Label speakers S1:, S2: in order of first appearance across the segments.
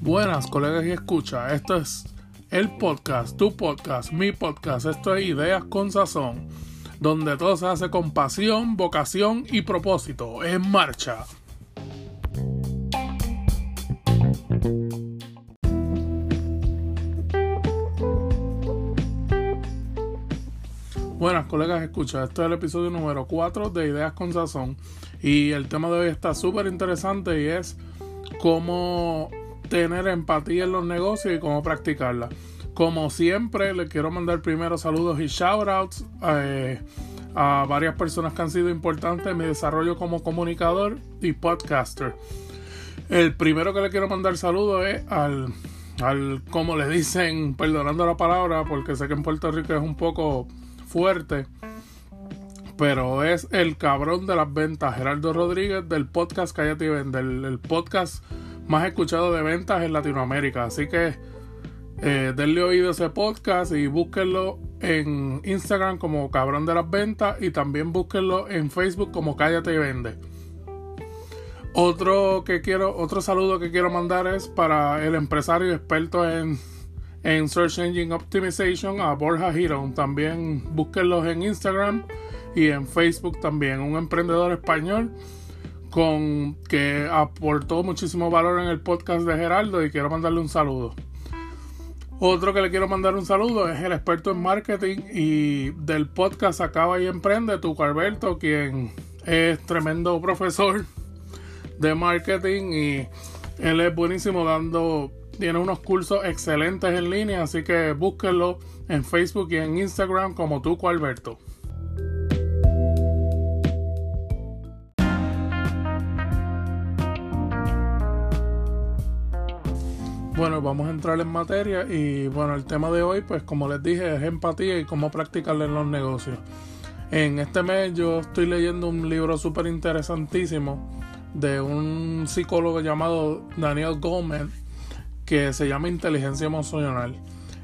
S1: Buenas colegas y escucha, esto es el podcast, tu podcast, mi podcast, esto es Ideas con Sazón, donde todo se hace con pasión, vocación y propósito, en marcha. Colegas, escucha, este es el episodio número 4 de Ideas con Sazón y el tema de hoy está súper interesante y es cómo tener empatía en los negocios y cómo practicarla. Como siempre, le quiero mandar primero saludos y shoutouts eh, a varias personas que han sido importantes en mi desarrollo como comunicador y podcaster. El primero que le quiero mandar saludos es al, al, como le dicen, perdonando la palabra, porque sé que en Puerto Rico es un poco fuerte, pero es el cabrón de las ventas, Gerardo Rodríguez, del podcast Cállate y Vende, el podcast más escuchado de ventas en Latinoamérica. Así que eh, denle oído a ese podcast y búsquenlo en Instagram como Cabrón de las Ventas y también búsquenlo en Facebook como Cállate y Vende. Otro que quiero, otro saludo que quiero mandar es para el empresario experto en, en Search Engine Optimization, a Borja Hero. También búsquenlos en Instagram y en Facebook también. Un emprendedor español con que aportó muchísimo valor en el podcast de Geraldo y quiero mandarle un saludo. Otro que le quiero mandar un saludo es el experto en marketing y del podcast Acaba y Emprende, Tuco Alberto, quien es tremendo profesor de marketing y él es buenísimo dando, tiene unos cursos excelentes en línea, así que búsquenlo en Facebook y en Instagram como Tuco Alberto. Bueno, vamos a entrar en materia y bueno, el tema de hoy, pues como les dije, es empatía y cómo practicarla en los negocios. En este mes yo estoy leyendo un libro súper interesantísimo de un psicólogo llamado Daniel Goldman que se llama Inteligencia Emocional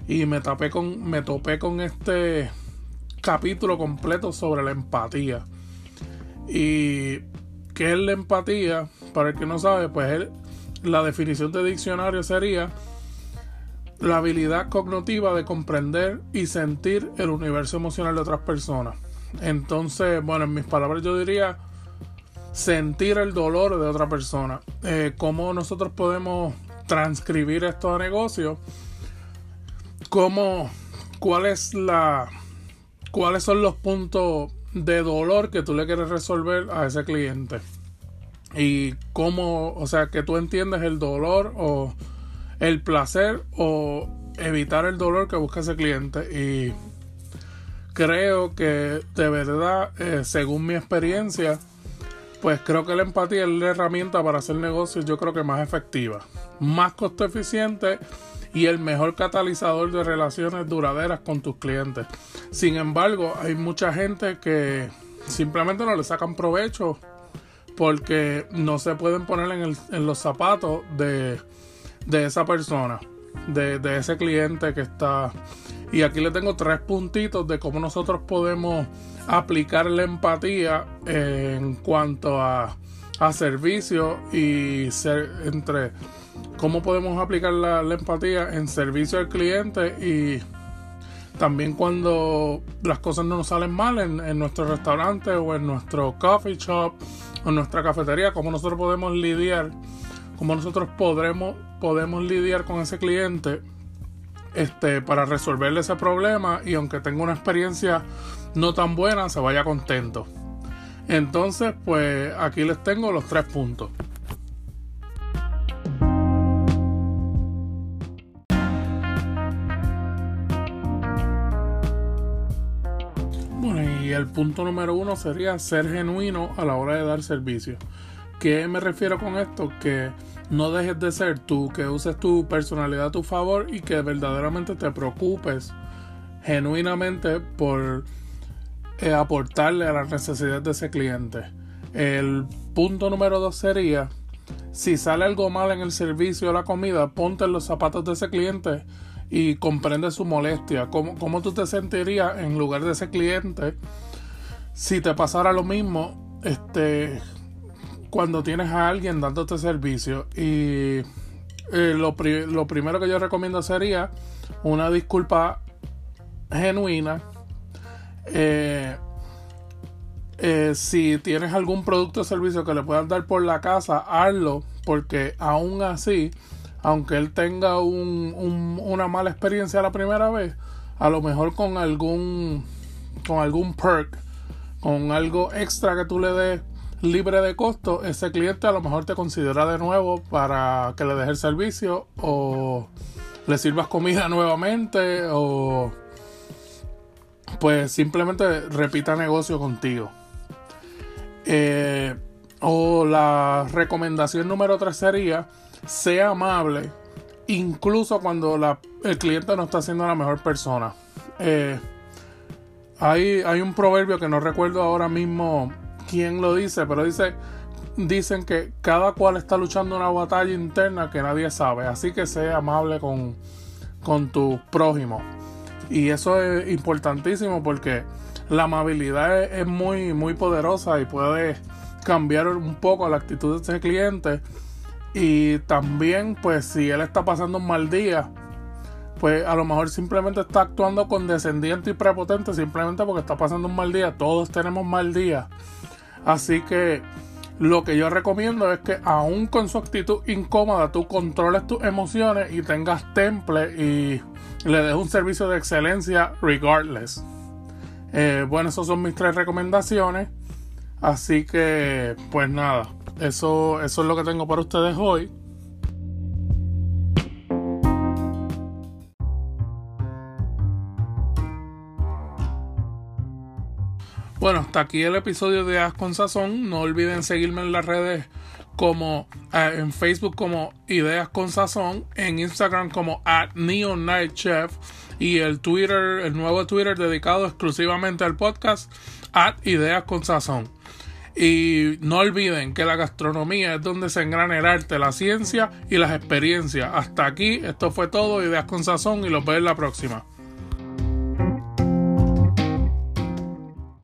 S1: y me, tapé con, me topé con este capítulo completo sobre la empatía. ¿Y qué es la empatía? Para el que no sabe, pues la definición de diccionario sería la habilidad cognitiva de comprender y sentir el universo emocional de otras personas. Entonces, bueno, en mis palabras yo diría sentir el dolor de otra persona. Eh, ¿Cómo nosotros podemos transcribir esto a negocio? ¿Cómo, cuál es la, ¿Cuáles son los puntos de dolor que tú le quieres resolver a ese cliente? y cómo, o sea, que tú entiendes el dolor o el placer o evitar el dolor que busca ese cliente y creo que de verdad, eh, según mi experiencia, pues creo que la empatía es la herramienta para hacer negocios, yo creo que más efectiva, más costo eficiente y el mejor catalizador de relaciones duraderas con tus clientes. Sin embargo, hay mucha gente que simplemente no le sacan provecho porque no se pueden poner en, los zapatos de, esa persona, de, ese cliente que está. Y aquí le tengo tres puntitos de cómo nosotros podemos aplicar la empatía en cuanto a, a servicio y ser entre cómo podemos aplicar la, empatía en servicio al cliente y también cuando las cosas no nos salen mal en, en nuestro restaurante o en nuestro coffee shop en nuestra cafetería, cómo nosotros podemos lidiar, cómo nosotros podremos, podemos lidiar con ese cliente este, para resolverle ese problema y aunque tenga una experiencia no tan buena, se vaya contento. Entonces, pues aquí les tengo los tres puntos. el punto número uno sería ser genuino a la hora de dar servicio. ¿Qué me refiero con esto? Que no dejes de ser tú, que uses tu personalidad a tu favor y que verdaderamente te preocupes genuinamente por eh, aportarle a las necesidades de ese cliente. El punto número dos sería, si sale algo mal en el servicio o la comida, ponte en los zapatos de ese cliente y comprende su molestia. ¿Cómo, ¿Cómo, tú te sentirías en lugar de ese cliente si te pasara lo mismo? Este, cuando tienes a alguien dándote servicio y eh, lo, lo primero que yo recomiendo sería una disculpa genuina. Eh, eh, si tienes algún producto o servicio que le puedas dar por la casa, hazlo, porque aún así, aunque él tenga un, una mala experiencia la primera vez, a lo mejor con algún, con algún perk, con algo extra que tú le des libre de costo, ese cliente a lo mejor te considera de nuevo para que le deje el servicio o le sirvas comida nuevamente o pues simplemente repita negocio contigo. Eh, o la recomendación número 3 sería, sea amable, incluso cuando el cliente no está siendo la mejor persona. Eh, hay, hay un proverbio que no recuerdo ahora mismo quién lo dice, pero dice, dicen que cada cual está luchando una batalla interna que nadie sabe, así que sea amable con, con tu prójimo. Y eso es importantísimo porque la amabilidad es, muy, muy poderosa y puede cambiar un poco la actitud de ese cliente. Y también, pues, si él está pasando un mal día, pues a lo mejor simplemente está actuando condescendiente y prepotente simplemente porque está pasando un mal día. Todos tenemos mal día. Así que lo que yo recomiendo es que aún con su actitud incómoda tú controles tus emociones y tengas temple y le des un servicio de excelencia regardless. Eh, bueno, esas son mis tres recomendaciones. Así que, pues nada, eso, eso es lo que tengo para ustedes hoy. Bueno, hasta aquí el episodio de As con Sazón. No olviden seguirme en las redes como eh, en Facebook como Ideas con Sazón, en Instagram como at Neon y el Twitter, el nuevo Twitter dedicado exclusivamente al podcast at Ideas con Sazón. Y no olviden que la gastronomía es donde se engrana el arte, la ciencia y las experiencias. Hasta aquí, esto fue todo, Ideas con Sazón y los veo en la próxima.